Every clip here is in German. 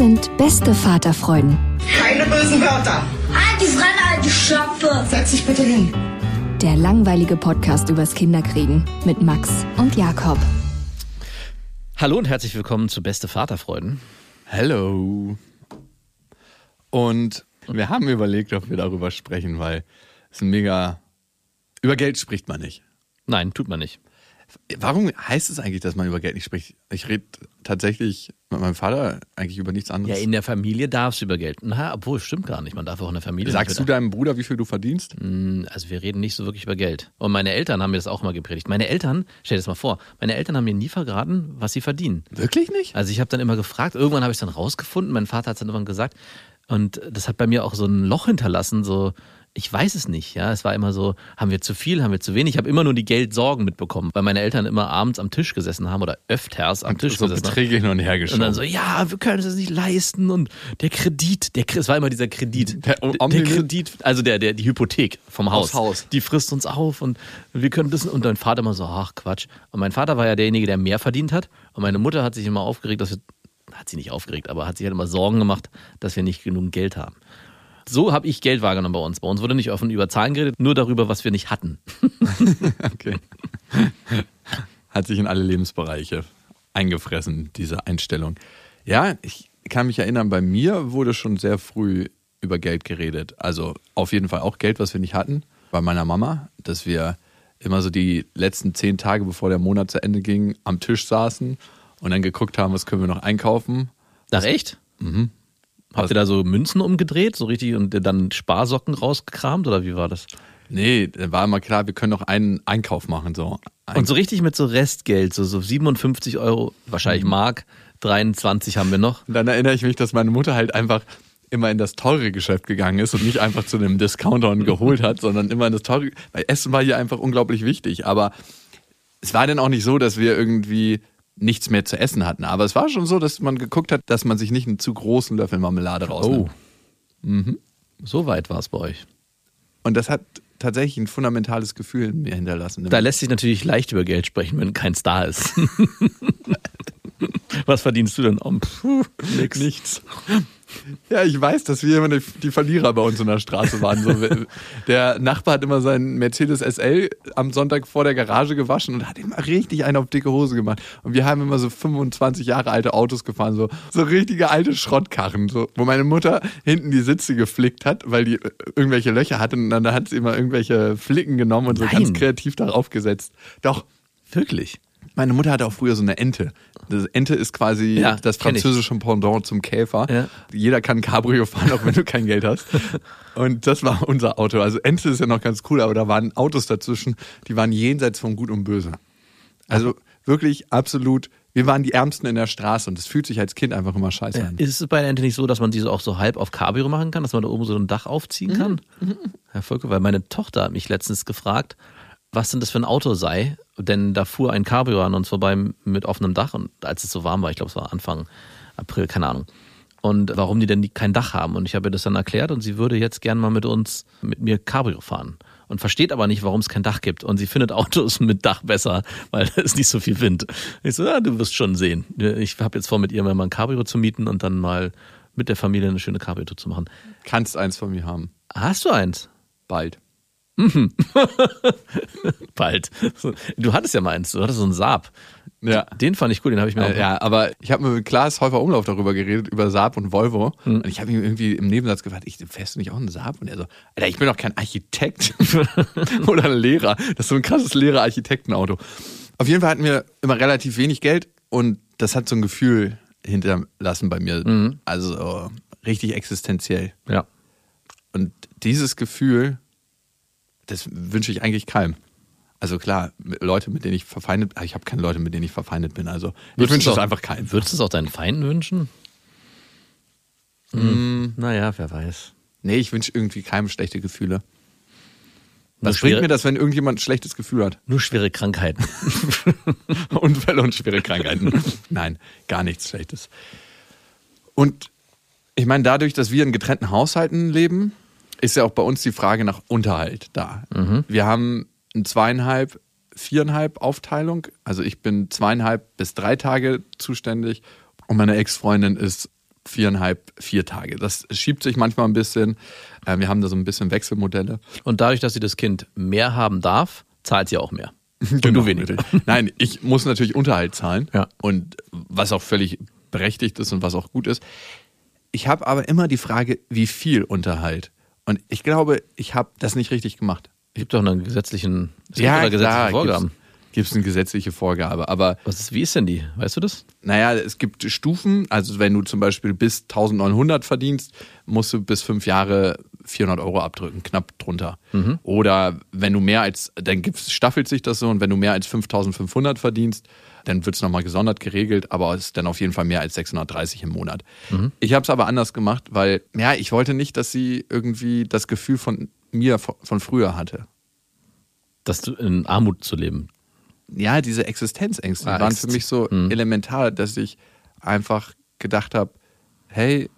Sind beste Vaterfreuden. Keine bösen Wörter. Die Fremde, alte Schöpfe. Setz dich bitte hin. Der langweilige Podcast übers Kinderkriegen mit Max und Jakob. Hallo und herzlich willkommen zu Beste Vaterfreuden. Hello. Und wir haben überlegt, ob wir darüber sprechen, weil es ein mega. Über Geld spricht man nicht. Nein, tut man nicht. Warum heißt es eigentlich, dass man über Geld nicht spricht? Ich rede tatsächlich mit meinem Vater eigentlich über nichts Ja, anderes. in der Familie darfst du über Geld. Na, obwohl, stimmt gar nicht. Man darf auch in der Familie Sagst du deinem Bruder, wie viel du verdienst? über- Also wir reden nicht so wirklich über Geld. Und meine Eltern haben mir das auch mal gepredigt. Meine Eltern, stell dir das mal vor, meine Eltern haben mir nie verraten, was sie verdienen. Wirklich nicht? Also ich habe dann immer gefragt, irgendwann habe ich es dann rausgefunden, mein Vater hat es dann irgendwann gesagt und das hat bei mir auch so ein Loch hinterlassen, so ich weiß es nicht, ja, es war immer so, haben wir zu viel, haben wir zu wenig, ich habe immer nur die Geldsorgen mitbekommen, weil meine Eltern immer abends am Tisch gesessen haben oder öfters am Tisch so gesessen haben. Beträge hin und her Und geschoben. dann so, ja, wir können es uns nicht leisten und der Kredit, der, es war immer dieser Kredit. Der Der, Omni- Kredit, also der, der, die Hypothek vom Haus. Haus. Die frisst uns auf und wir können das, und dein Vater immer so, ach Quatsch. Und mein Vater war ja derjenige, der mehr verdient hat und meine Mutter hat sich immer aufgeregt, dass wir, hat sie nicht aufgeregt, aber hat sich halt immer Sorgen gemacht, dass wir nicht genug Geld haben. So habe ich Geld wahrgenommen bei uns. Bei uns wurde nicht offen über Zahlen geredet, nur darüber, was wir nicht hatten. Okay. Hat sich in alle Lebensbereiche eingefressen, diese Einstellung. Ja, ich kann mich erinnern, bei mir wurde schon sehr früh über Geld geredet. Also auf jeden Fall auch Geld, was wir nicht hatten. Bei meiner Mama, dass wir immer so die letzten zehn Tage, bevor der Monat zu Ende ging, am Tisch saßen und dann geguckt haben, was können wir noch einkaufen. Ach echt? Mhm. Habt ihr da so Münzen umgedreht, so richtig, und dann Sparsocken rausgekramt oder wie war das? Nee, da war immer klar, wir können noch einen Einkauf machen. So. Ein Und so richtig mit so Restgeld, so, so 57 Euro, wahrscheinlich Mark, 23 haben wir noch. Und dann erinnere ich mich, dass meine Mutter halt einfach immer in das teure Geschäft gegangen ist und nicht einfach zu einem Discounter und geholt hat, sondern immer in das teure. Weil Essen war hier einfach unglaublich wichtig. Aber es war dann auch nicht so, dass wir irgendwie nichts mehr zu essen hatten. Aber es war schon so, dass man geguckt hat, dass man sich nicht einen zu großen Löffel Marmelade rausnimmt. Oh. So weit war es bei euch. Und das hat tatsächlich ein fundamentales Gefühl in mir hinterlassen. Da lässt sich natürlich leicht über Geld sprechen, wenn kein Star ist. Was verdienst du denn? Oh, puh, nix. Nichts. Ja, ich weiß, dass wir immer die, die Verlierer bei uns in der Straße waren. So, der Nachbar hat immer seinen Mercedes SL am Sonntag vor der Garage gewaschen und hat immer richtig einen auf dicke Hose gemacht. Und wir haben immer so 25 Jahre alte Autos gefahren, so, so richtige alte Schrottkarren, so, wo meine Mutter hinten die Sitze geflickt hat, weil die äh, irgendwelche Löcher hatte und dann hat sie immer irgendwelche Flicken genommen und so Nein. ganz kreativ darauf gesetzt. Doch, Wirklich? Meine Mutter hatte auch früher so eine Ente. Das Ente ist quasi Ja, das französische Pendant zum Käfer. Ja. Jeder kann Cabrio fahren, auch wenn du kein Geld hast. Und das war unser Auto. Also Ente ist ja noch ganz cool, aber da waren Autos dazwischen, die waren jenseits von Gut und Böse. Also wirklich absolut, wir waren die Ärmsten in der Straße und es fühlt sich als Kind einfach immer scheiße an. Ist es bei der Ente nicht so, dass man die so auch so halb auf Cabrio machen kann, dass man da oben so ein Dach aufziehen kann? Herr Volker, weil meine Tochter hat mich letztens gefragt, was denn das für ein Auto sei, denn da fuhr ein Cabrio an uns vorbei mit offenem Dach und als es so warm war, ich glaube es war Anfang April, keine Ahnung. Und warum die denn kein Dach haben. Und ich habe ihr das dann erklärt und sie würde jetzt gern mal mit uns, mit mir Cabrio fahren. Und versteht aber nicht, warum es kein Dach gibt. Und sie findet Autos mit Dach besser, weil da ist nicht so viel Wind. Ich so, ja, du wirst schon sehen. Ich habe jetzt vor, mit ihr mal ein Cabrio zu mieten und dann mal mit der Familie eine schöne Cabrio-Tour zu machen. Kannst eins von mir haben. Hast du eins? Bald. Bald. So, Du hattest ja mal eins, du hattest so einen Saab. Ja. Den fand ich cool, den habe ich mir auch. Äh, ja, aber ich habe mit Klaas Häufer Umlauf darüber geredet, über Saab und Volvo. Und ich habe ihm irgendwie im Nebensatz gefragt, ich, fährst du nicht auch einen Saab? Und er so, Alter, ich bin doch kein Architekt oder ein Lehrer. Das ist so ein krasses Lehrer-Architektenauto. Auf jeden Fall hatten wir immer relativ wenig Geld und das hat so ein Gefühl hinterlassen bei mir. Also richtig existenziell. ja. Und dieses Gefühl, das wünsche ich eigentlich keinem. Also klar, mit- Leute, mit denen ich verfeindet bin, ich habe keine Leute, mit denen ich verfeindet bin. Also ich Würdest wünsche du's es auch- einfach keinem. Würdest du es auch deinen Feinden wünschen? Hm. Naja, wer weiß. Nee, ich wünsche irgendwie keinem schlechte Gefühle. Nur Was bringt schwere- mir das, wenn irgendjemand ein schlechtes Gefühl hat? Nur schwere Krankheiten. Unfälle und schwere Krankheiten. Nein, gar nichts Schlechtes. Und ich meine, dadurch, dass wir in getrennten Haushalten leben, ist ja auch bei uns die Frage nach Unterhalt da. Wir haben ein zweieinhalb, viereinhalb Aufteilung. Also ich bin zweieinhalb bis drei Tage zuständig und meine Ex-Freundin ist viereinhalb, vier Tage. Das schiebt sich manchmal ein bisschen. Äh, Wir haben da so ein bisschen Wechselmodelle. Und dadurch, dass sie das Kind mehr haben darf, zahlt sie auch mehr. Und Genau, du weniger. Nein, ich muss natürlich Unterhalt zahlen. Ja. Und was auch völlig berechtigt ist und was auch gut ist. Ich habe aber immer die Frage, wie viel Unterhalt? Und ich glaube, ich habe das nicht richtig gemacht. Es gibt doch einen gesetzlichen, es gibt doch gesetzliche Vorgaben. Gibt es eine gesetzliche Vorgabe. Aber Was ist, wie ist denn die? Weißt du das? naja, es gibt Stufen. Also wenn du zum Beispiel bis 1900 verdienst, musst du bis fünf Jahre 400 Euro abdrücken, knapp drunter. Oder wenn du mehr als, dann gibt's, staffelt sich das so und wenn du mehr als 5500 verdienst, dann wird's nochmal gesondert geregelt, aber es ist dann auf jeden Fall mehr als 630 im Monat. Ich habe es aber anders gemacht, weil, ja, ich wollte nicht, dass sie irgendwie das Gefühl von mir von früher hatte. Dass du in Armut zu leben. ja, diese Existenzängste Ah, waren für mich so Hm. elementar, dass ich einfach gedacht habe, hey,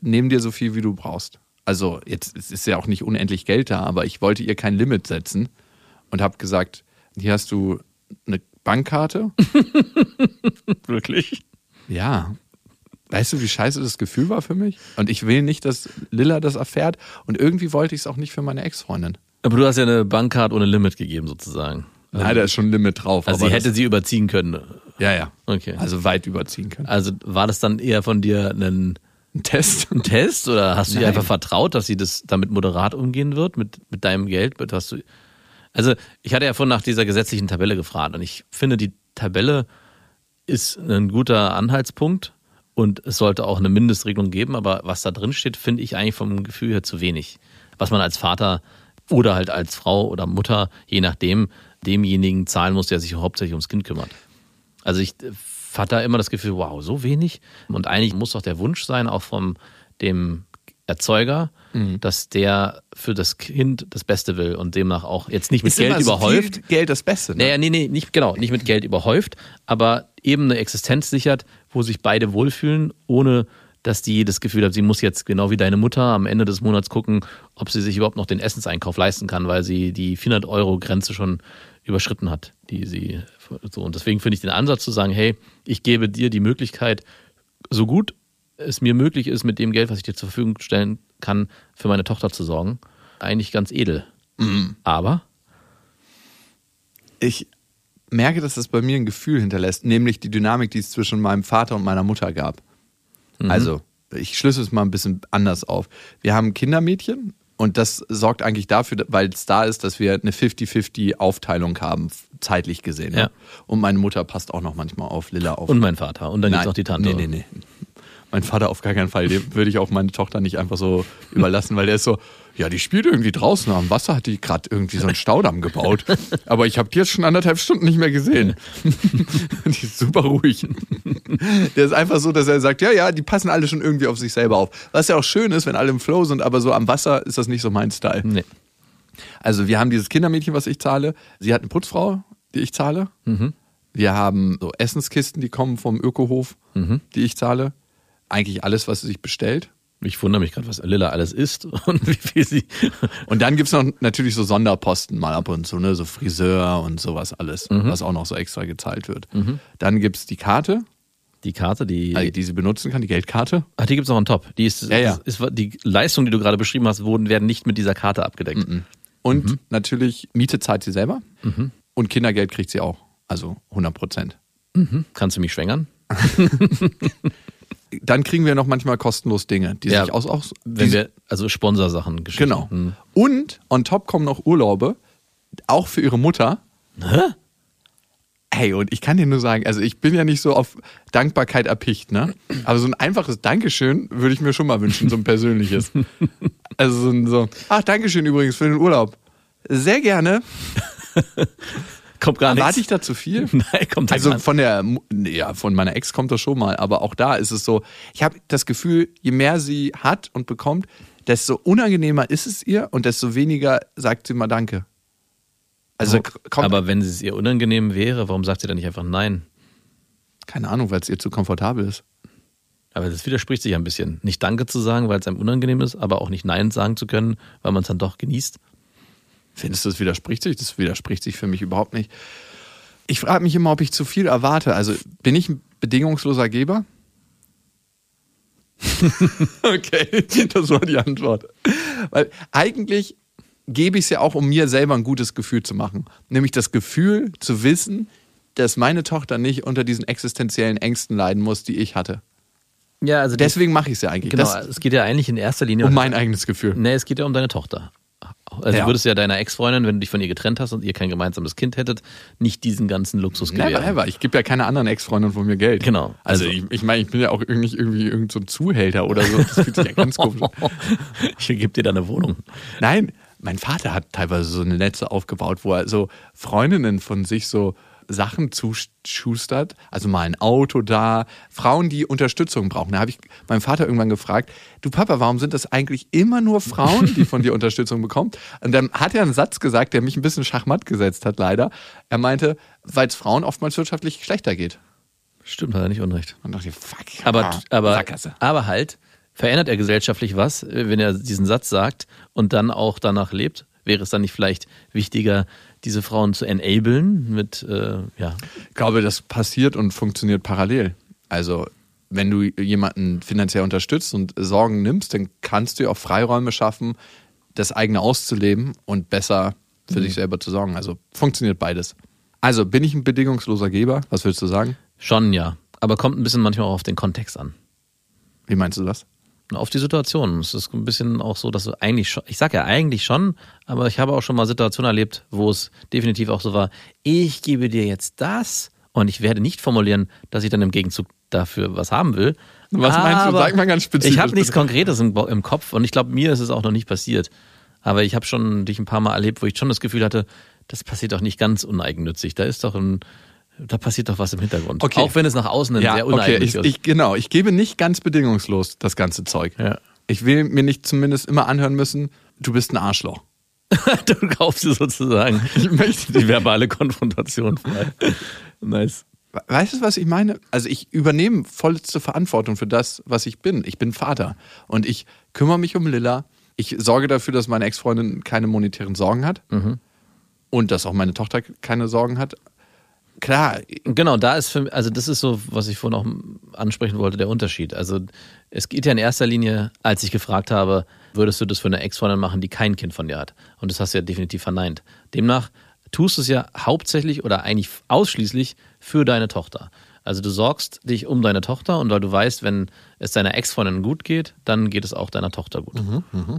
nimm dir so viel, wie du brauchst. Also jetzt es ist ja auch nicht unendlich Geld da, aber ich wollte ihr kein Limit setzen und habe gesagt, hier hast du eine Bankkarte. Wirklich? Ja. Weißt du, wie scheiße das Gefühl war für mich? Und ich will nicht, dass Lilla das erfährt. Und irgendwie wollte ich es auch nicht für meine Ex-Freundin. Aber du hast ja eine Bankkarte ohne Limit gegeben, sozusagen. Nein, da ist schon ein Limit drauf. Also aber sie hätte sie überziehen können. ja, ja. Okay. Also weit überziehen können. Also war das dann eher von dir ein, Ein Test. ein Test oder hast du ihr Nein. einfach vertraut, dass sie das damit moderat umgehen wird mit, mit deinem Geld? Mit was du, also ich hatte ja vorhin nach dieser gesetzlichen Tabelle gefragt und ich finde, die Tabelle ist ein guter Anhaltspunkt und es sollte auch eine Mindestregelung geben, aber was da drin steht, finde ich eigentlich vom Gefühl her zu wenig. Was man als Vater oder halt als Frau oder Mutter, je nachdem, demjenigen zahlen muss, der sich hauptsächlich ums Kind kümmert. Also ich äh, hatte da immer das Gefühl, wow, so wenig. Und eigentlich muss doch der Wunsch sein, auch vom dem Erzeuger, Mhm. dass der für das Kind das Beste will und demnach auch jetzt nicht mit Ist Geld so überhäuft. viel Geld das Beste. Ne? Naja, nee, nee, nicht, genau, nicht mit Geld überhäuft, aber eben eine Existenz sichert, wo sich beide wohlfühlen, ohne dass die das Gefühl hat, sie muss jetzt genau wie deine Mutter am Ende des Monats gucken, ob sie sich überhaupt noch den Essenseinkauf leisten kann, weil sie die 400 Euro Grenze schon überschritten hat, die sie so und deswegen finde ich den Ansatz zu sagen, hey, ich gebe dir die Möglichkeit, so gut es mir möglich ist, mit dem Geld, was ich dir zur Verfügung stellen kann, für meine Tochter zu sorgen, eigentlich ganz edel. Aber ich merke, dass das bei mir ein Gefühl hinterlässt, nämlich die Dynamik, die es zwischen meinem Vater und meiner Mutter gab. Also, ich schlüssel es mal ein bisschen anders auf. Wir haben Kindermädchen und das sorgt eigentlich dafür, weil es da ist, dass wir eine 50-50 Aufteilung haben, zeitlich gesehen. Ja. Ne? Und meine Mutter passt auch noch manchmal auf Lilla auf. und mein Vater und dann gibt's Nein, noch die Tante. Nee, nee, nee. Mein Vater auf gar keinen Fall. Dem würde ich auch meine Tochter nicht einfach so überlassen, weil der ist so, ja, die spielt irgendwie draußen am Wasser, hat die gerade irgendwie so einen Staudamm gebaut. Aber ich habe die jetzt schon anderthalb Stunden nicht mehr gesehen. die ist super ruhig. Der ist einfach so, dass er sagt, ja, ja, die passen alle schon irgendwie auf sich selber auf. Was ja auch schön ist, wenn alle im Flow sind, aber so am Wasser ist das nicht so mein Style. Nee. Also wir haben dieses Kindermädchen, was ich zahle. Sie hat eine Putzfrau, die ich zahle. Wir haben so Essenskisten, die kommen vom Ökohof, die ich zahle. Eigentlich alles, was sie sich bestellt. Ich wundere mich gerade, was Lilla alles isst und wie viel sie. Und dann gibt's noch natürlich so Sonderposten mal ab und zu, ne? so Friseur und sowas alles, was auch noch so extra gezahlt wird. Dann gibt's die Karte, Die Karte, die. also die sie benutzen kann, die Geldkarte. Ach, die gibt's noch on top. Die ist, Ja, ja. Ist, die Leistung, die du gerade beschrieben hast, wurden, werden nicht mit dieser Karte abgedeckt. Und natürlich Miete zahlt sie selber und Kindergeld kriegt sie auch. Also 100 Prozent. Kannst du mich schwängern? Dann kriegen wir noch manchmal kostenlos Dinge, die Ja, sich aus, aus Wenn wir, also Sponsorsachen Geschichten. Genau. Hm. Und on top kommen noch Urlaube, auch für ihre Mutter. Hä? Hey, und ich kann dir nur sagen, also ich bin ja nicht so auf Dankbarkeit erpicht, ne? Aber so ein einfaches Dankeschön würde ich mir schon mal wünschen, so ein persönliches. Also so ein so, ach, Dankeschön übrigens für den Urlaub. Sehr gerne. Kommt gar nichts. Erwarte ich da zu viel? Nein, kommt Also also von der, ja, von meiner Ex kommt das schon mal, aber auch da ist es so, ich habe das Gefühl, je mehr sie hat und bekommt, desto unangenehmer ist es ihr und desto weniger sagt sie mal Danke. Also kommt, Aber wenn es ihr unangenehm wäre, warum sagt sie dann nicht einfach nein? keine Ahnung, weil es ihr zu komfortabel ist. Aber das widerspricht sich ein bisschen. Nicht Danke zu sagen, weil es einem unangenehm ist, aber auch nicht Nein sagen zu können, weil man es dann doch genießt. Findest du, das widerspricht sich? Das widerspricht sich für mich überhaupt nicht. Ich frage mich immer, ob ich zu viel erwarte. Also bin ich ein bedingungsloser Geber? okay, das war die Antwort. Weil eigentlich gebe ich es ja auch, um mir selber ein gutes Gefühl zu machen. Nämlich das Gefühl zu wissen, dass meine Tochter nicht unter diesen existenziellen Ängsten leiden muss, die ich hatte. Ja, also Deswegen mache ich es ja eigentlich. genau, Das, es geht ja eigentlich in erster Linie um mein eigenes Gefühl. Nee, es geht ja um deine Tochter. Also Ja. du würdest ja deiner Ex-Freundin, wenn du dich von ihr getrennt hast und ihr kein gemeinsames Kind hättet, nicht diesen ganzen Luxus Never gewähren. ever. Ich gebe ja keiner anderen Ex-Freundin von mir Geld. Genau. Also, Also- ich, ich meine, ich bin ja auch nicht irgendwie irgend so ein Zuhälter oder so. Das fühlt sich ja ganz komisch an. Ich gebe dir deine Wohnung. Nein, mein Vater hat teilweise so eine Netze aufgebaut, wo er so Freundinnen von sich so Sachen zuschustert. Also mal ein Auto da. Frauen, die Unterstützung brauchen. Da habe ich meinen Vater irgendwann gefragt, du Papa, warum sind das eigentlich immer nur Frauen, die von dir Unterstützung bekommen? Und dann hat er einen Satz gesagt, der mich ein bisschen schachmatt gesetzt hat, leider. Er meinte, weil es Frauen oftmals wirtschaftlich schlechter geht. Stimmt, hat er nicht unrecht. Und dachte ich, fuck. Aber, aber, Sackgasse. aber halt, verändert er gesellschaftlich was, äh, wenn er diesen Satz sagt und dann auch danach lebt? Wäre es dann nicht vielleicht wichtiger, diese Frauen zu enablen mit, äh, ja, Ich glaube, das passiert und funktioniert parallel. Also, wenn du jemanden finanziell unterstützt und Sorgen nimmst, dann kannst du ja auch Freiräume schaffen, das eigene auszuleben und besser für sich selber zu sorgen. Also funktioniert beides. Also, bin ich ein bedingungsloser Geber? Was würdest du sagen? schon ja. Aber kommt ein bisschen manchmal auch auf den Kontext an. Wie meinst du das? Auf die Situation. Es ist ein bisschen auch so, dass du eigentlich schon, ich sag ja eigentlich schon, aber ich habe auch schon mal Situationen erlebt, wo es definitiv auch so war, ich gebe dir jetzt das und ich werde nicht formulieren, dass ich dann im Gegenzug dafür was haben will. Was meinst du? Aber Sag mal ganz spezifisch, Ich habe nichts. Konkretes im, im Kopf und ich glaube, mir ist es auch noch nicht passiert. Aber ich habe schon dich ein paar Mal erlebt, wo ich schon das Gefühl hatte, das passiert doch nicht ganz uneigennützig. Da ist doch ein, da passiert doch was im Hintergrund. Okay. Auch wenn es nach außen ein Ja, sehr okay. uneigennützig Ich, ich, genau. Ich gebe nicht ganz bedingungslos das ganze Zeug. Ja. Ich will mir nicht zumindest immer anhören müssen, du bist ein Arschloch. du kaufst dir sozusagen Ich möchte die verbale Konfrontation frei. Nice. Weißt du, was ich meine? Also ich übernehme vollste Verantwortung für das, was ich bin. Ich bin Vater und ich kümmere mich um Lilla. Ich sorge dafür, dass meine Ex-Freundin keine monetären Sorgen hat und dass auch meine Tochter keine Sorgen hat. Klar, Genau, da ist für also das ist so, was ich vorhin auch ansprechen wollte, der Unterschied. Also es geht ja in erster Linie, als ich gefragt habe, würdest du das für eine Ex-Freundin machen, die kein Kind von dir hat? Und das hast du ja definitiv verneint. Demnach tust du es ja hauptsächlich oder eigentlich ausschließlich für deine Tochter. Also du sorgst dich um deine Tochter und weil du weißt, wenn es deiner Ex-Freundin gut geht, dann geht es auch deiner Tochter gut.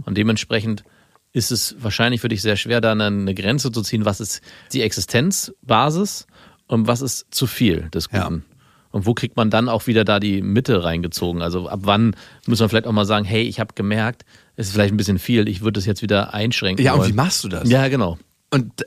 Und dementsprechend ist es wahrscheinlich für dich sehr schwer, da eine Grenze zu ziehen, was ist die Existenzbasis und was ist zu viel des Ja. Guten. Und wo kriegt man dann auch wieder da die Mitte reingezogen? Also ab wann muss man vielleicht auch mal sagen, hey, ich habe gemerkt, es ist vielleicht ein bisschen viel, ich würde es jetzt wieder einschränken. ja, und wollen. wie machst du das? Ja, genau. Und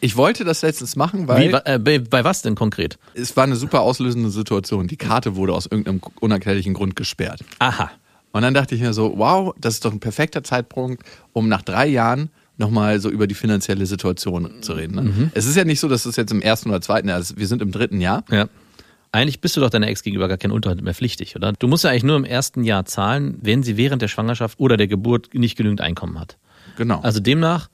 ich wollte das letztens machen, weil Wie, äh, bei, bei was denn konkret? es war eine super auslösende Situation. Die Karte wurde aus irgendeinem unerklärlichen Grund gesperrt. Aha. Und dann dachte ich mir so, wow, das ist doch ein perfekter Zeitpunkt, um nach drei Jahren nochmal so über die finanzielle Situation zu reden. Ne? Es ist ja nicht so, dass es jetzt im ersten oder zweiten Jahr ist. Wir sind im dritten Jahr. Ja. Eigentlich bist du doch deiner Ex gegenüber gar kein Unterhalt mehr pflichtig, oder? Du musst ja eigentlich nur im ersten Jahr zahlen, wenn sie während der Schwangerschaft oder der Geburt nicht genügend Einkommen hat. Genau. Also demnach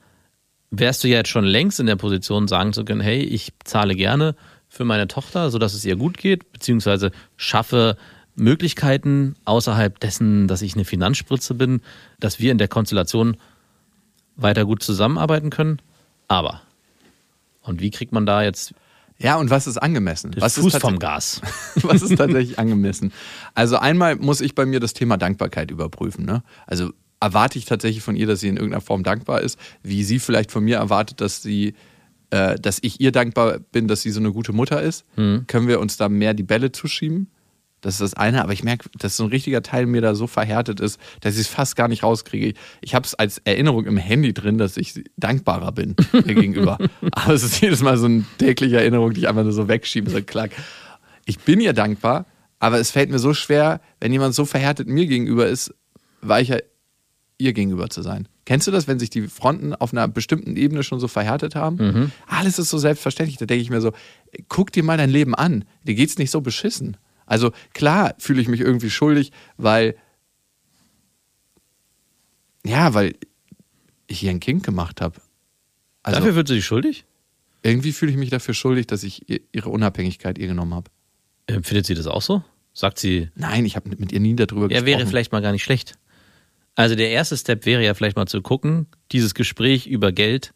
wärst du ja jetzt schon längst in der Position, sagen zu können, hey, ich zahle gerne für meine Tochter, sodass es ihr gut geht, beziehungsweise schaffe Möglichkeiten außerhalb dessen, dass ich eine Finanzspritze bin, dass wir in der Konstellation weiter gut zusammenarbeiten können. Aber. Und wie kriegt man da jetzt Ja, und was ist angemessen? den was Fuß ist vom Gas? was ist tatsächlich angemessen? Also einmal muss ich bei mir das Thema Dankbarkeit überprüfen. Ne? Also erwarte ich tatsächlich von ihr, dass sie in irgendeiner Form dankbar ist, wie sie vielleicht von mir erwartet, dass sie, äh, dass ich ihr dankbar bin, dass sie so eine gute Mutter ist. Können wir uns da mehr die Bälle zuschieben? Das ist das eine, aber ich merke, dass so ein richtiger Teil mir da so verhärtet ist, dass ich es fast gar nicht rauskriege. Ich habe es als Erinnerung im Handy drin, dass ich dankbarer bin ihr gegenüber. Aber es ist jedes Mal so eine tägliche Erinnerung, die ich einfach nur so wegschiebe, so klack. Ich bin ihr dankbar, aber es fällt mir so schwer, wenn jemand so verhärtet mir gegenüber ist, weicher ihr gegenüber zu sein. Kennst du das, wenn sich die Fronten auf einer bestimmten Ebene schon so verhärtet haben? Alles ist so selbstverständlich. Da denke ich mir so, guck dir mal dein Leben an. Dir geht's nicht so beschissen. Also klar fühle ich mich irgendwie schuldig, weil ja, weil ich hier ein Kind gemacht habe. Also Dafür wird sie dich schuldig? irgendwie fühle ich mich dafür schuldig, dass ich ihr- ihre Unabhängigkeit ihr genommen habe. Empfindet sie das auch so? Sagt sie, Nein, ich habe mit ihr nie darüber ja, gesprochen. wäre vielleicht mal gar nicht schlecht. Also der erste Step wäre ja vielleicht mal zu gucken, dieses Gespräch über Geld,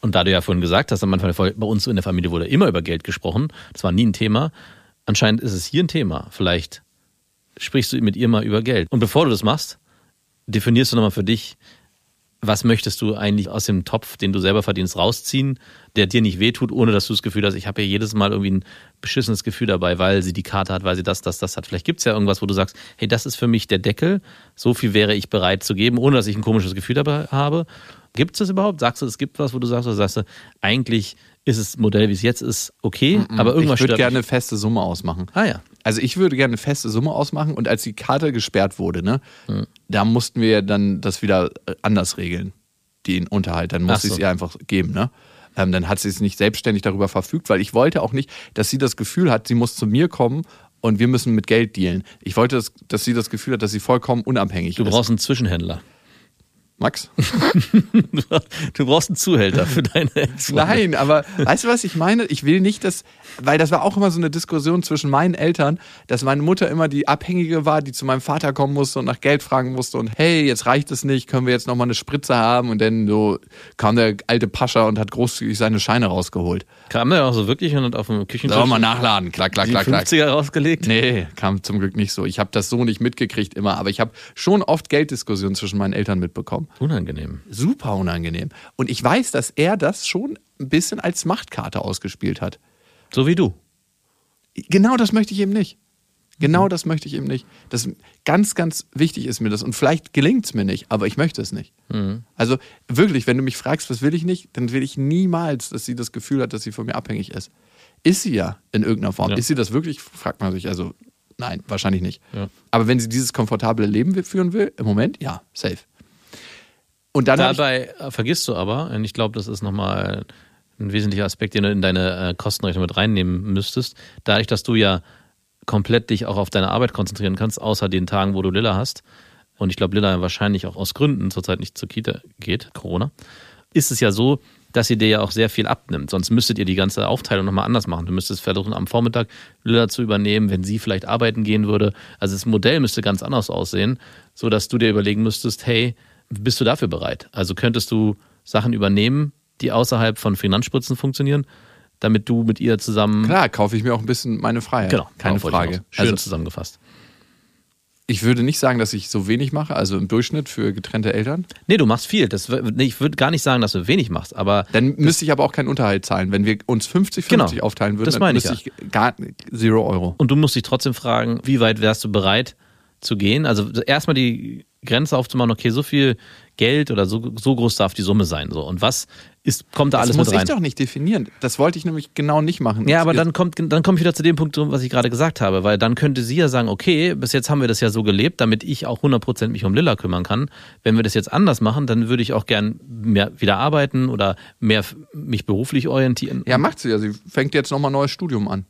und da du ja vorhin gesagt hast, am Anfang bei uns in der Familie wurde immer über Geld gesprochen, das war nie ein Thema. Anscheinend ist es hier ein Thema. Vielleicht sprichst du mit ihr mal über Geld. Und bevor du das machst, definierst du nochmal für dich, was möchtest du eigentlich aus dem Topf, den du selber verdienst, rausziehen, der dir nicht wehtut, ohne dass du das Gefühl hast, ich habe ja jedes Mal irgendwie ein beschissenes Gefühl dabei, weil sie die Karte hat, weil sie das, das, das hat. Vielleicht gibt es ja irgendwas, wo du sagst, hey, das ist für mich der Deckel, so viel wäre ich bereit zu geben, ohne dass ich ein komisches Gefühl dabei habe. Gibt es das überhaupt? Sagst du, es gibt was, wo du sagst, oder sagst du, eigentlich ist das Modell, wie es jetzt ist, okay, aber irgendwas ich würde gerne eine feste Summe ausmachen. Ah ja. Also ich würde gerne eine feste Summe ausmachen und als die Karte gesperrt wurde, ne, Hm. da mussten wir dann das wieder äh, anders regeln, den Unterhalt. Dann musste ich so. es ihr einfach geben, ne? Ähm, dann hat sie es nicht selbstständig darüber verfügt, weil ich wollte auch nicht, dass sie das Gefühl hat, sie muss zu mir kommen und wir müssen mit Geld dealen. Ich wollte, dass, dass sie das Gefühl hat, dass sie vollkommen unabhängig Du ist. brauchst einen Zwischenhändler. Max? Du brauchst einen Zuhälter für deine ex Nein, aber weißt du, was ich meine? Ich will nicht, dass, weil das war auch immer so eine Diskussion zwischen meinen Eltern, dass meine Mutter immer die Abhängige war, die zu meinem Vater kommen musste und nach Geld fragen musste und hey, jetzt reicht es nicht, können wir jetzt nochmal eine Spritze haben und dann so kam der alte Pascha und hat großzügig seine Scheine rausgeholt. Kam der auch so wirklich und hat auf dem Küchentisch Sollen mal nachladen, klack, klack, klack, klack. 50er rausgelegt? Nee, kam zum Glück nicht so. Ich habe das so nicht mitgekriegt immer, aber ich habe schon oft Gelddiskussionen zwischen meinen Eltern mitbekommen. Unangenehm. super unangenehm. Und ich weiß, dass er das schon ein bisschen als Machtkarte ausgespielt hat. So wie du. Genau das möchte ich eben nicht. Genau das möchte ich eben nicht. Das ganz, ganz wichtig ist mir das. Und vielleicht gelingt es mir nicht, aber ich möchte es nicht. Also wirklich, wenn du mich fragst, was will ich nicht, dann will ich niemals, dass sie das Gefühl hat, dass sie von mir abhängig ist. Ist sie ja in irgendeiner Form. Ja. Ist sie das wirklich, fragt man sich. Also nein, wahrscheinlich nicht. Ja. Aber wenn sie dieses komfortable Leben führen will, im Moment, ja, safe. Und dann ich, Dabei äh, vergisst du aber, und ich glaube, das ist nochmal ein wesentlicher Aspekt, den du in deine äh, Kostenrechnung mit reinnehmen müsstest, dadurch, dass du ja komplett dich auch auf deine Arbeit konzentrieren kannst, außer den Tagen, wo du Lilla hast, und ich glaube, Lilla wahrscheinlich auch aus Gründen zurzeit nicht zur Kita geht, Corona, ist es ja so, dass sie dir ja auch sehr viel abnimmt. Sonst müsstet ihr die ganze Aufteilung nochmal anders machen. Du müsstest versuchen, am Vormittag Lilla zu übernehmen, wenn sie vielleicht arbeiten gehen würde. Also das Modell müsste ganz anders aussehen, so dass du dir überlegen müsstest, hey, bist du dafür bereit? Also könntest du Sachen übernehmen, die außerhalb von Finanzspritzen funktionieren, damit du mit ihr zusammen klar, kaufe ich mir auch ein bisschen meine Freiheit. Genau, keine Frage. Schön Also zusammengefasst. ich würde nicht sagen, dass ich so wenig mache, also im Durchschnitt für getrennte Eltern. Nee, du machst viel. Das, nee, ich würde gar nicht sagen, dass du wenig machst, aber Dann müsste ich aber auch keinen Unterhalt zahlen. Wenn wir uns 50-50 Genau, aufteilen würden, das dann meine ich müsste ich gar zero Euro. Und du musst dich trotzdem fragen, wie weit wärst du bereit zu gehen? Also erstmal die Grenze aufzumachen, okay, so viel Geld oder so, so groß darf die Summe sein. So. Und was ist, kommt da Das alles muss mit rein? ich doch nicht definieren. Das wollte ich nämlich genau nicht machen. Ja, aber dann kommt, dann komme ich wieder zu dem Punkt, was ich gerade gesagt habe, weil dann könnte sie ja sagen, okay, bis jetzt haben wir das ja so gelebt, damit ich auch 100% mich um Lilla kümmern kann. Wenn wir das jetzt anders machen, dann würde ich auch gern mehr wieder arbeiten oder mehr mich beruflich orientieren. Ja, macht sie ja. Sie fängt jetzt nochmal ein neues Studium an.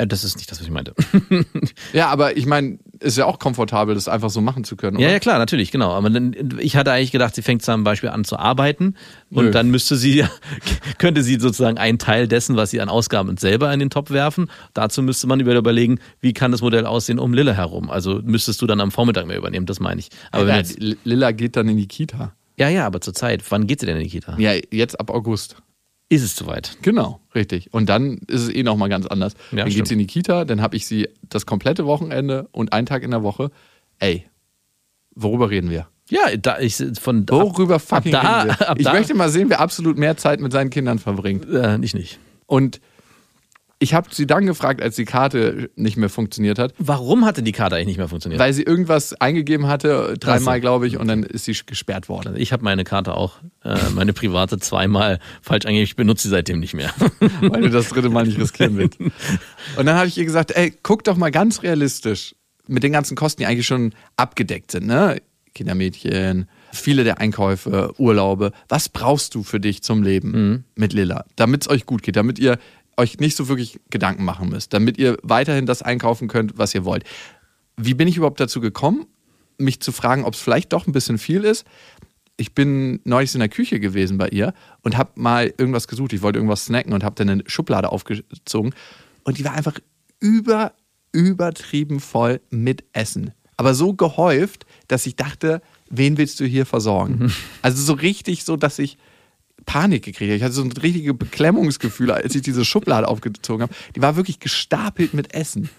Äh, Das ist nicht das, was ich meinte. Ja, aber ich meine, ist ja auch komfortabel, das einfach so machen zu können. Oder? Ja, ja, klar, natürlich, genau. Aber dann, ich hatte eigentlich gedacht, sie fängt zum Beispiel an zu arbeiten und Nö. dann müsste sie ja, könnte sie sozusagen einen Teil dessen, was sie an Ausgaben selber in den Topf werfen. Dazu müsste man über überlegen, wie kann das Modell aussehen um Lille herum. Also müsstest du dann am Vormittag mehr übernehmen, das meine ich. Aber wenn ja, Lilla geht dann in die Kita. Ja, ja, aber zur Zeit, wann geht sie denn in die Kita? Ja, jetzt ab August. Ist es soweit? Genau, richtig. Und dann ist es eh nochmal ganz anders. Ja, dann geht sie in die Kita, dann habe ich sie das komplette Wochenende und einen Tag in der Woche. Ey, worüber reden wir? Ja, da ich von da, Worüber fucking ab da, reden wir? Ich da, möchte mal sehen, wer absolut mehr Zeit mit seinen Kindern verbringt. äh, nicht nicht. Und ich habe sie dann gefragt, als die Karte nicht mehr funktioniert hat, Warum hatte die Karte eigentlich nicht mehr funktioniert? weil sie irgendwas eingegeben hatte, dreimal, glaube ich, und dann ist sie gesperrt worden. ich habe meine Karte auch, äh, meine private zweimal falsch eingegeben. Ich benutze sie seitdem nicht mehr. weil du das dritte Mal nicht riskieren willst. Und dann habe ich ihr gesagt, ey, guck doch mal ganz realistisch mit den ganzen Kosten, die eigentlich schon abgedeckt sind, ne? Kindermädchen, viele der Einkäufe, Urlaube. Was brauchst du für dich zum Leben mit Lilla, damit es euch gut geht, damit ihr euch nicht so wirklich Gedanken machen müsst, damit ihr weiterhin das einkaufen könnt, was ihr wollt. Wie bin ich überhaupt dazu gekommen, mich zu fragen, ob es vielleicht doch ein bisschen viel ist? ich bin neulich in der Küche gewesen bei ihr und habe mal irgendwas gesucht. Ich wollte irgendwas snacken und habe dann eine Schublade aufgezogen und die war einfach über, übertrieben voll mit Essen. Aber so gehäuft, dass ich dachte, wen willst du hier versorgen? Also so richtig so, dass ich Panik gekriegt. Ich hatte so ein richtiges Beklemmungsgefühl, als ich diese Schublade aufgezogen habe. Die war wirklich gestapelt mit Essen.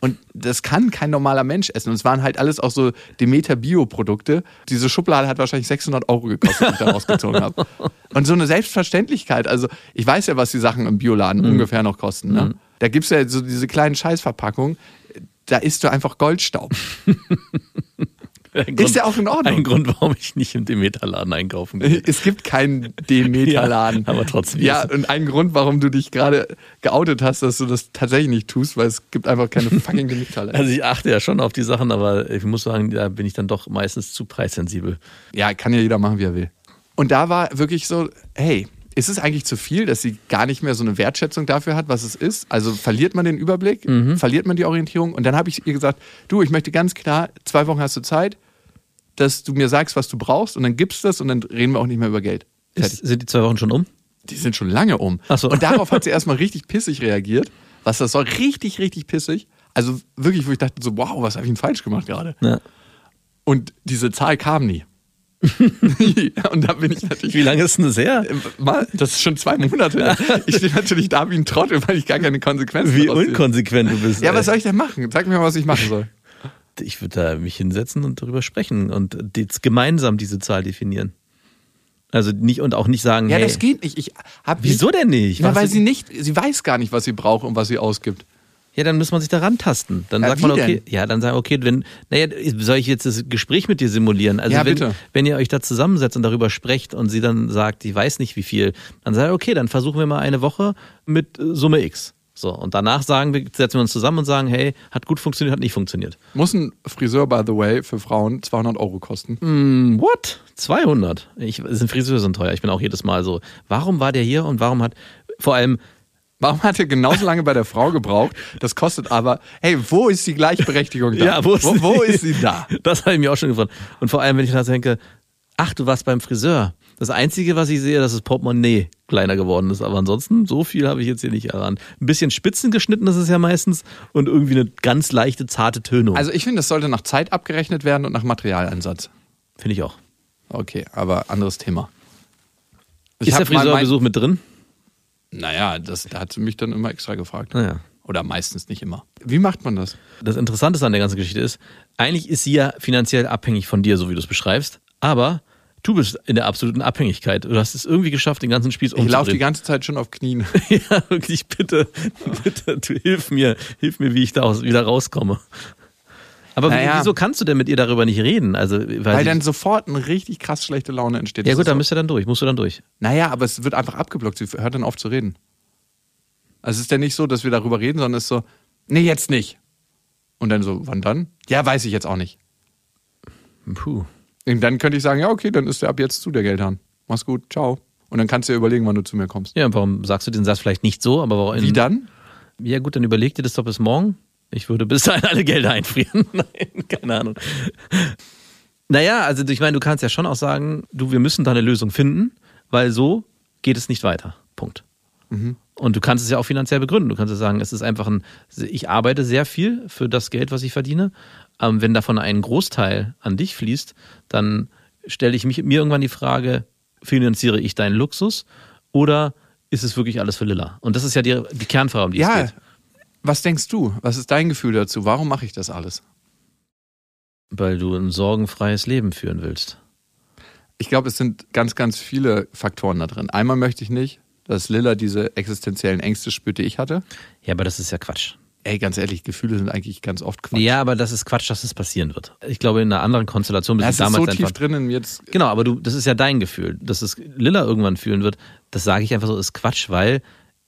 Und das kann kein normaler Mensch essen. Und es waren halt alles auch so Demeter Bio-Produkte. Diese Schublade hat wahrscheinlich 600 Euro gekostet, die ich da rausgezogen habe. Und so eine Selbstverständlichkeit. Also, ich weiß ja, was die Sachen im Bioladen ungefähr noch kosten. Ne? Da gibt es ja so diese kleinen Scheißverpackungen. Da isst du einfach Goldstaub. Ein Ist ja auch in Ordnung. Ein Grund, warum ich nicht im Demeterladen einkaufen gehe. Es gibt keinen Demeterladen. Ja, aber trotzdem. Ja, und ein Grund, warum du dich gerade geoutet hast, dass du das tatsächlich nicht tust, weil es gibt einfach keine fucking Demeterläden. Also ich achte ja schon auf die Sachen, aber ich muss sagen, da bin ich dann doch meistens zu preissensibel. Ja, kann ja jeder machen, wie er will. Und da war wirklich so, hey, ist es eigentlich zu viel, dass sie gar nicht mehr so eine Wertschätzung dafür hat, was es ist? Also verliert man den Überblick, verliert man die Orientierung? Und dann habe ich ihr gesagt, du, ich möchte ganz klar, zwei Wochen hast du Zeit, dass du mir sagst, was du brauchst und dann gibst du das und dann reden wir auch nicht mehr über Geld. Ist, sind die zwei Wochen schon um? Die sind schon lange um. Ach so. Und darauf hat sie erstmal richtig pissig reagiert. Was das soll, richtig, richtig pissig. Also wirklich, wo ich dachte so, wow, was habe ich denn falsch gemacht gerade? Ja. Und diese Zahl kam nie. und da bin ich natürlich Wie lange ist denn das her? Mal, das ist schon zwei Monate. Ich stehe natürlich da wie ein Trottel, weil ich gar keine Konsequenzen Wie daraus sehe. unkonsequent du bist. Ja, ey. was soll ich denn machen? Sag mir mal, was ich machen soll. Ich würde da mich hinsetzen und darüber sprechen und jetzt gemeinsam diese Zahl definieren. Also nicht und auch nicht sagen, Ja, hey, das geht nicht. Ich hab wieso denn nicht? Was- weil sie nicht, sie weiß gar nicht, was sie braucht und was sie ausgibt. Ja, dann muss man sich da rantasten. Dann Ja, sagt man, okay, denn? ja, dann sagen, okay, wenn, naja, soll ich jetzt das Gespräch mit dir simulieren? Also Ja, wenn, bitte. wenn ihr euch da zusammensetzt und darüber sprecht und sie dann sagt, ich weiß nicht wie viel, dann sagt, okay, dann versuchen wir mal eine Woche mit Summe X. So, und danach sagen wir, setzen wir uns zusammen und sagen, hey, hat gut funktioniert, hat nicht funktioniert. Muss ein Friseur, by the way, für Frauen 200 Euro kosten. Hm, what? 200? Ich, sind Friseure sind teuer. Ich bin auch jedes Mal so, warum war der hier und warum hat, vor allem, Warum hat er genauso lange bei der Frau gebraucht? Das kostet aber, hey, wo ist die Gleichberechtigung da? Ja, wo ist wo, sie? wo ist sie da? Das habe ich mir auch schon gefragt. Und vor allem, wenn ich da denke, ach, du warst beim Friseur. Das Einzige, was ich sehe, dass das Portemonnaie kleiner geworden ist. Aber ansonsten, so viel habe ich jetzt hier nicht erahnt. Ein bisschen spitzen geschnitten ist es ja meistens und irgendwie eine ganz leichte, zarte Tönung. Also ich finde, das sollte nach Zeit abgerechnet werden und nach Materialeinsatz. Finde ich auch. Okay, aber anderes Thema. Ich ist der mal mein- Friseurbesuch mit drin? Naja, das da hat sie mich dann immer extra gefragt. Naja. Oder meistens nicht immer. Wie macht man das? Das Interessante an der ganzen Geschichte ist, eigentlich ist sie ja finanziell abhängig von dir, so wie du es beschreibst. Aber du bist in der absoluten Abhängigkeit. Du hast es irgendwie geschafft, den ganzen Spieß Ich laufe die umzudrehen. ganze Zeit schon auf Knien. Ja, wirklich, bitte, bitte, du hilf mir, hilf mir, wie ich da aus, wieder rauskomme. Aber Naja. wieso kannst du denn mit ihr darüber nicht reden? Also, weil, Weil dann sofort eine richtig krass schlechte Laune entsteht. ja gut, dann so- müsst ihr dann durch, musst du dann durch. Naja, aber es wird einfach abgeblockt. Sie hört dann auf zu reden. Also es ist ja nicht so, dass wir darüber reden, sondern es ist so, nee, jetzt nicht. Und dann so, wann dann? Ja, weiß ich jetzt auch nicht. Puh. Und dann könnte ich sagen, ja, okay, dann ist der ab jetzt zu der Geldhahn. Mach's gut, ciao. Und dann kannst du dir überlegen, wann du zu mir kommst. Ja, und warum sagst du den Satz vielleicht nicht so, aber warum? Wie dann? Ja gut, dann überleg dir das doch bis morgen. Ich würde bis dahin alle Gelder einfrieren. Nein, keine Ahnung. Naja, also ich meine, du kannst ja schon auch sagen, du, wir müssen da eine Lösung finden, weil so geht es nicht weiter. Punkt. Und du kannst es ja auch finanziell begründen. Du kannst ja sagen, es ist einfach ein, ich arbeite sehr viel für das Geld, was ich verdiene. Ähm, wenn davon ein Großteil an dich fließt, dann stelle ich mich, mir irgendwann die Frage, finanziere ich deinen Luxus oder ist es wirklich alles für Lilla? Und das ist ja die, die Kernfrage, um die Ja, es geht. was denkst du? Was ist dein Gefühl dazu? Warum mache ich das alles? Weil du ein sorgenfreies Leben führen willst. Ich glaube, es sind ganz, ganz viele Faktoren da drin. Einmal möchte ich nicht, dass Lilla diese existenziellen Ängste spürt, die ich hatte. Ja, aber das ist ja Quatsch. Ey, ganz ehrlich, Gefühle sind eigentlich ganz oft Quatsch. Ja, aber das ist Quatsch, dass es passieren wird. Ich glaube, in einer anderen Konstellation bist das du ist damals so tief einfach. drin in mir jetzt. Genau, aber du, das ist ja dein Gefühl. Dass es Lilla irgendwann fühlen wird, das sage ich einfach so, ist Quatsch, weil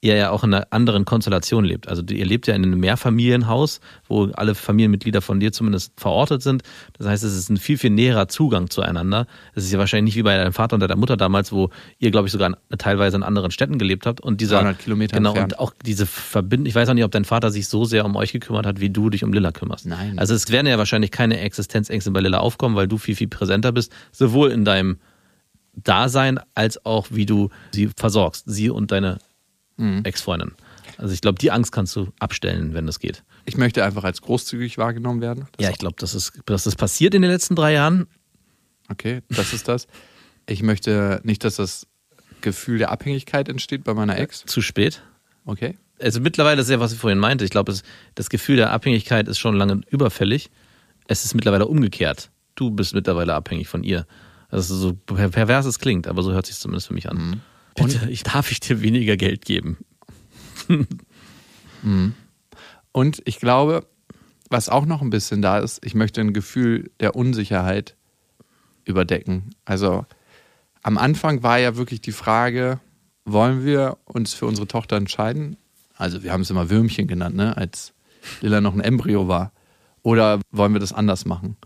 ihr ja auch in einer anderen Konstellation lebt. Also ihr lebt ja in einem Mehrfamilienhaus, wo alle Familienmitglieder von dir zumindest verortet sind. Das heißt, es ist ein viel, viel näherer Zugang zueinander. Es ist ja wahrscheinlich nicht wie bei deinem Vater und deiner Mutter damals, wo ihr, glaube ich, sogar teilweise in anderen Städten gelebt habt. Und dieser, 300 Kilometer Genau, entfernt. und auch diese Verbindung. Ich weiß auch nicht, ob dein Vater sich so sehr um euch gekümmert hat, wie du dich um Lilla kümmerst. Nein. Also es werden ja wahrscheinlich keine Existenzängste bei Lilla aufkommen, weil du viel, viel präsenter bist, sowohl in deinem Dasein als auch wie du sie versorgst, sie und deine Mhm. Ex-Freundin. Also ich glaube, die Angst kannst du abstellen, wenn das geht. Ich möchte einfach als großzügig wahrgenommen werden. Das ja, ich glaube, das ist, das ist passiert in den letzten drei Jahren. Okay, das ist das. Ich möchte nicht, dass das Gefühl der Abhängigkeit entsteht bei meiner Ex. Zu spät. Okay. Also mittlerweile ist ja, was ich vorhin meinte. Ich glaube, das Gefühl der Abhängigkeit ist schon lange überfällig. Es ist mittlerweile umgekehrt. Du bist mittlerweile abhängig von ihr. Also so per- pervers es klingt, aber so hört sich zumindest für mich an. Bitte, ich darf ich dir weniger Geld geben. Und ich glaube, was auch noch ein bisschen da ist, ich möchte ein Gefühl der Unsicherheit überdecken. Also am Anfang war ja wirklich die Frage, wollen wir uns für unsere Tochter entscheiden? Also wir haben es immer Würmchen genannt, ne? als Lilla noch ein Embryo war. Oder wollen wir das anders machen?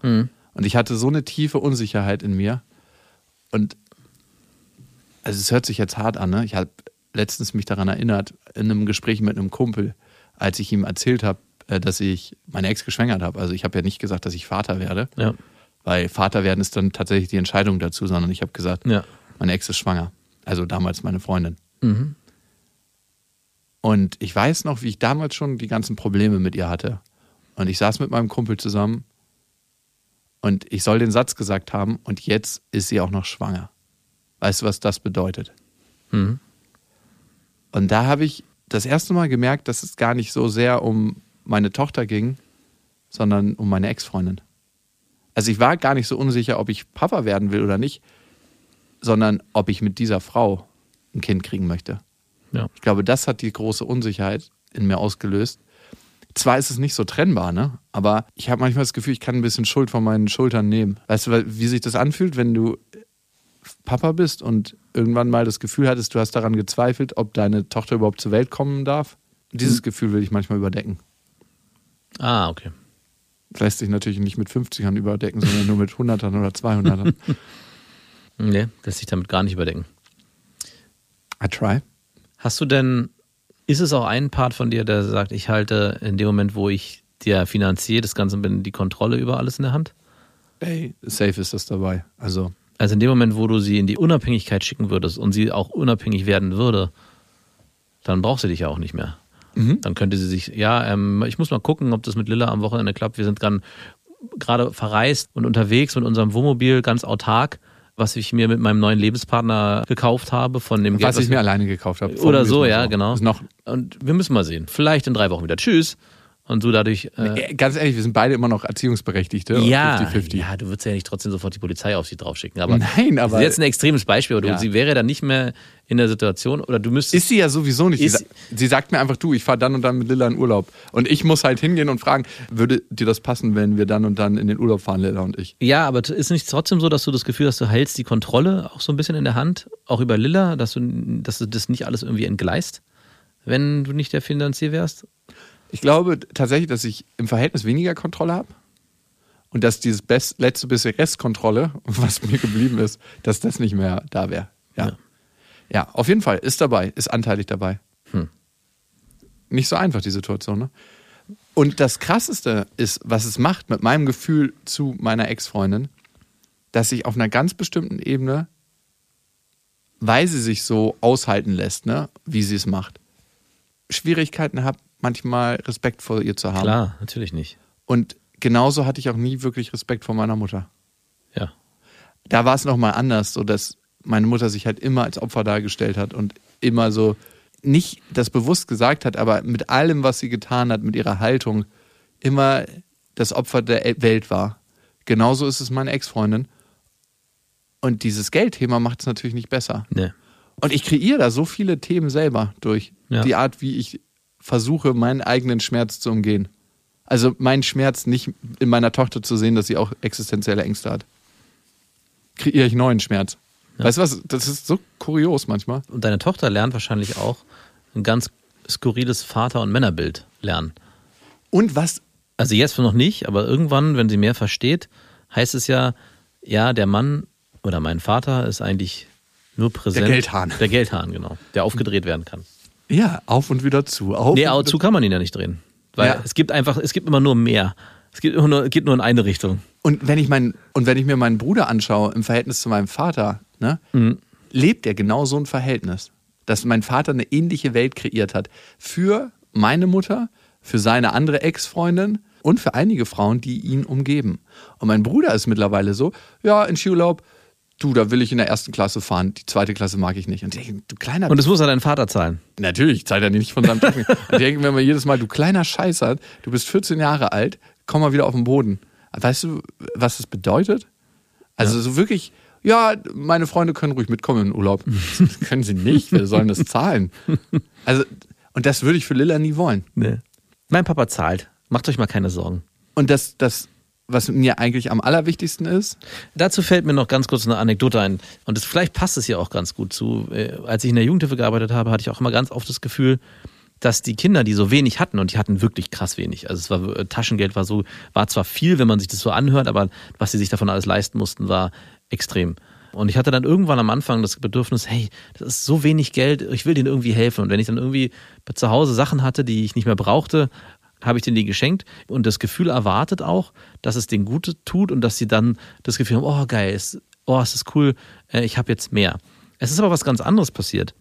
Und ich hatte so eine tiefe Unsicherheit in mir. Und also es hört sich jetzt hart an, ne? Ich habe letztens mich daran erinnert, in einem Gespräch mit einem Kumpel, als ich ihm erzählt habe, äh, dass ich meine Ex geschwängert habe. Also ich habe ja nicht gesagt, dass ich Vater werde, Ja. weil Vater werden ist dann tatsächlich die Entscheidung dazu, sondern ich habe gesagt, Ja. meine Ex ist schwanger. Also damals meine Freundin. Mhm. Und ich weiß noch, wie ich damals schon die ganzen Probleme mit ihr hatte. Und ich saß mit meinem Kumpel zusammen und ich soll den Satz gesagt haben und jetzt ist sie auch noch schwanger. Weißt du, was das bedeutet? Mhm. Und da habe ich das erste Mal gemerkt, dass es gar nicht so sehr um meine Tochter ging, sondern um meine Ex-Freundin. Also ich war gar nicht so unsicher, ob ich Papa werden will oder nicht, sondern ob ich mit dieser Frau ein Kind kriegen möchte. Ja. Ich glaube, das hat die große Unsicherheit in mir ausgelöst. Zwar ist es nicht so trennbar, ne? Aber ich habe manchmal das Gefühl, ich kann ein bisschen Schuld von meinen Schultern nehmen. Weißt du, wie sich das anfühlt, wenn du Papa bist und irgendwann mal das Gefühl hattest, du hast daran gezweifelt, ob deine Tochter überhaupt zur Welt kommen darf? Dieses Gefühl will ich manchmal überdecken. Ah, okay. Das lässt sich natürlich nicht mit 50ern überdecken, sondern nur mit 100ern oder 200ern. Nee, lässt sich damit gar nicht überdenken. I try. Hast du denn, ist es auch ein Part von dir, der sagt, ich halte in dem Moment, wo ich dir finanziere, das Ganze bin, die Kontrolle über alles in der Hand? Ey, safe ist das dabei. Also, Also in dem Moment, wo du sie in die Unabhängigkeit schicken würdest und sie auch unabhängig werden würde, dann braucht sie dich ja auch nicht mehr. Dann könnte sie sich, ja, ähm, ich muss mal gucken, ob das mit Lilla am Wochenende klappt. Wir sind gran- gerade verreist und unterwegs mit unserem Wohnmobil ganz autark, was ich mir mit meinem neuen Lebenspartner gekauft habe von dem was Geld, ich mir alleine gekauft habe. oder so, ja, genau. Noch, Und wir müssen mal sehen. Vielleicht in drei Wochen wieder. Tschüss. Und du dadurch. Äh, Äh, Ganz ehrlich, wir sind beide immer noch Erziehungsberechtigte. ja, 50-50. ja, du würdest ja nicht trotzdem sofort die Polizei auf sie draufschicken. Aber Nein, aber- Das ist jetzt ein extremes Beispiel, aber du, Ja. sie wäre dann nicht mehr in der Situation oder du müsstest. Ist sie ja sowieso nicht. Sie, sie sagt mir einfach, du, ich fahre dann und dann mit Lilla in Urlaub. Und ich muss halt hingehen und fragen, würde dir das passen, wenn wir dann und dann in den Urlaub fahren, Lilla und ich? ja, aber ist nicht trotzdem so, dass du das Gefühl hast, du hältst die Kontrolle auch so ein bisschen in der Hand, auch über Lilla, dass du, dass du das nicht alles irgendwie entgleist, wenn du nicht der Finanzier wärst? Ich glaube tatsächlich, dass ich im Verhältnis weniger Kontrolle habe. Und dass dieses best, letzte bisschen Restkontrolle, was mir geblieben ist, dass das nicht mehr da wäre. Ja. Ja. ja. auf jeden Fall. Ist dabei, ist anteilig dabei. Hm. Nicht so einfach, die Situation, ne? Und das Krasseste ist, was es macht mit meinem Gefühl zu meiner Ex-Freundin, dass ich auf einer ganz bestimmten Ebene, weil sie sich so aushalten lässt, ne, wie sie es macht, Schwierigkeiten habe, manchmal Respekt vor ihr zu haben. Klar, natürlich nicht. Und genauso hatte ich auch nie wirklich Respekt vor meiner Mutter. Ja. da war es nochmal anders, so dass meine Mutter sich halt immer als Opfer dargestellt hat und immer so nicht das bewusst gesagt hat, aber mit allem, was sie getan hat, mit ihrer Haltung, immer das Opfer der Welt war. Genauso ist es meine Ex-Freundin. Und dieses Geldthema macht es natürlich nicht besser. Nee. Und ich kreiere da so viele Themen selber durch Ja. die Art, wie ich versuche, meinen eigenen Schmerz zu umgehen. Also meinen Schmerz nicht in meiner Tochter zu sehen, dass sie auch existenzielle Ängste hat. Kreiere ich neuen Schmerz. Weißt du was? Das ist so kurios manchmal. Und deine Tochter lernt wahrscheinlich auch ein ganz skurriles Vater- und Männerbild lernen. Und was Also jetzt noch nicht, aber irgendwann, wenn sie mehr versteht, heißt es ja, ja, der Mann oder mein Vater ist eigentlich nur präsent. Der Geldhahn. Der Geldhahn, genau. Der aufgedreht werden kann. Ja, auf und wieder zu. Auf Nee, wieder zu kann man ihn ja nicht drehen. Weil Ja. es gibt einfach, es gibt immer nur mehr. Es geht, nur, geht nur in eine Richtung. Und wenn ich mein, und wenn ich mir meinen Bruder anschaue im Verhältnis zu meinem Vater, ne, lebt er genau so ein Verhältnis. Dass mein Vater eine ähnliche Welt kreiert hat. Für meine Mutter, für seine andere Ex-Freundin und für einige Frauen, die ihn umgeben. Und mein Bruder ist mittlerweile so, ja, in Skiurlaub, du, da will ich in der ersten Klasse fahren, die zweite Klasse mag ich nicht. Und ich denke, du kleiner Und das muss ja dein Vater zahlen. Natürlich zahlt er nicht von seinem Taschen. Und denken wir mal jedes Mal, du kleiner Scheißer, du bist 14 Jahre alt, komm mal wieder auf den Boden. Weißt du, was das bedeutet? Also so wirklich, ja, meine Freunde können ruhig mitkommen in den Urlaub. Das können sie nicht, wer soll denn das zahlen? Also, und das würde ich für Lilla nie wollen. Nee. Mein Papa zahlt. Macht euch mal keine Sorgen. Und das, das, was mir eigentlich am allerwichtigsten ist, Dazu fällt mir noch ganz kurz eine Anekdote ein. Und das, vielleicht passt es hier auch ganz gut zu. Äh, Als ich in der Jugendhilfe gearbeitet habe, hatte ich auch immer ganz oft das Gefühl, dass die Kinder, die so wenig hatten, und die hatten wirklich krass wenig. Also es war äh, Taschengeld war so, war zwar viel, wenn man sich das so anhört, aber was sie sich davon alles leisten mussten, war extrem. Und ich hatte dann irgendwann am Anfang das Bedürfnis, hey, das ist so wenig Geld, ich will denen irgendwie helfen. Und wenn ich dann irgendwie zu Hause Sachen hatte, die ich nicht mehr brauchte, habe ich denen die geschenkt und das Gefühl erwartet auch, dass es denen gut tut und dass sie dann das Gefühl haben, oh geil, es, oh, es ist cool, äh, ich habe jetzt mehr. Es ist aber was ganz anderes passiert.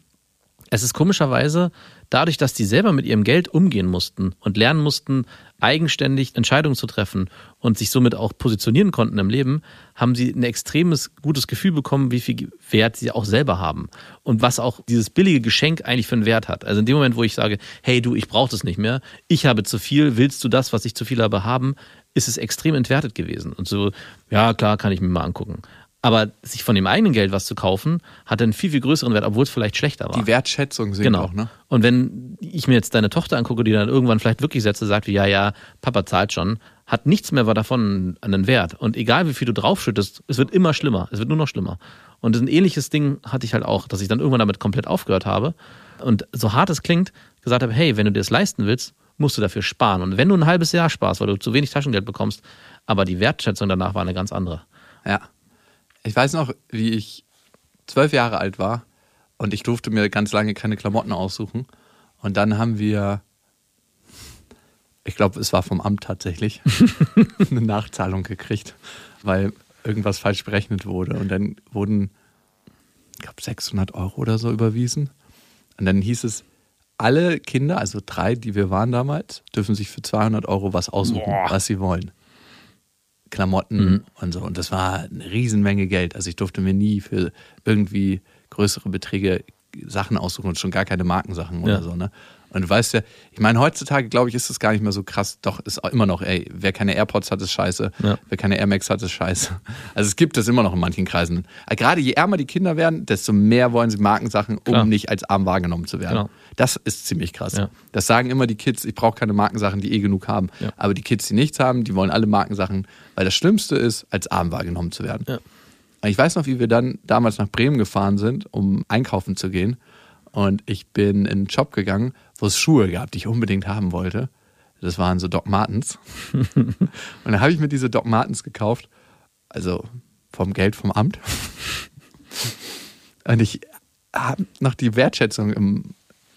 Es ist komischerweise dadurch, dass die selber mit ihrem Geld umgehen mussten und lernen mussten, eigenständig Entscheidungen zu treffen und sich somit auch positionieren konnten im Leben, haben sie ein extremes gutes Gefühl bekommen, wie viel Wert sie auch selber haben und was auch dieses billige Geschenk eigentlich für einen Wert hat. Also in dem Moment, wo ich sage, hey du, ich brauche das nicht mehr, ich habe zu viel, willst du das, was ich zu viel habe, haben, ist es extrem entwertet gewesen. Und so, ja klar, kann ich mir mal angucken. Aber sich von dem eigenen Geld was zu kaufen, hat einen viel, viel größeren Wert, obwohl es vielleicht schlechter war. die Wertschätzung sinkt Genau. auch, ne? Und wenn ich mir jetzt deine Tochter angucke, die dann irgendwann vielleicht wirklich Sätze sagt wie, ja, ja, Papa zahlt schon, hat nichts mehr davon einen Wert. Und egal wie viel du draufschüttest, es wird immer schlimmer. Es wird nur noch schlimmer. Und ein ähnliches Ding hatte ich halt auch, dass ich dann irgendwann damit komplett aufgehört habe. Und so hart es klingt, gesagt habe, hey, wenn du dir das leisten willst, musst du dafür sparen. Und wenn du ein halbes Jahr sparst, weil du zu wenig Taschengeld bekommst, aber die Wertschätzung danach war eine ganz andere. Ja. Ich weiß noch, wie ich zwölf Jahre alt war und ich durfte mir ganz lange keine Klamotten aussuchen. Und dann haben wir, ich glaube, es war vom Amt tatsächlich, eine Nachzahlung gekriegt, weil irgendwas falsch berechnet wurde. Und dann wurden, ich glaube, 600 Euro oder so überwiesen. Und dann hieß es, alle Kinder, also drei, die wir waren damals, dürfen sich für 200 Euro was aussuchen, was sie wollen. Klamotten und so. Und das war eine Riesenmenge Geld. Also ich durfte mir nie für irgendwie größere Beträge Sachen aussuchen und schon gar keine Markensachen oder Ja. so. Ne? Und du weißt ja, ich meine, heutzutage, glaube ich, ist das gar nicht mehr so krass. Doch, ist auch immer noch, ey, wer keine AirPods hat, ist scheiße. Ja. Wer keine Air Max hat, ist scheiße. Also es gibt das immer noch in manchen Kreisen. Aber Gerade je ärmer die Kinder werden, desto mehr wollen sie Markensachen, um Klar. nicht als arm wahrgenommen zu werden. Genau. Das ist ziemlich krass. Ja. Das sagen immer die Kids, ich brauche keine Markensachen, die eh genug haben. Ja. Aber die Kids, die nichts haben, die wollen alle Markensachen, weil das Schlimmste ist, als arm wahrgenommen zu werden. Ich weiß noch, wie wir dann damals nach Bremen gefahren sind, um einkaufen zu gehen. Und ich bin in einen Shop gegangen, wo es Schuhe gab, die ich unbedingt haben wollte. Das waren so Doc Martens. und dann habe ich mir diese Doc Martens gekauft, also vom Geld vom Amt. Und ich habe noch die Wertschätzung im,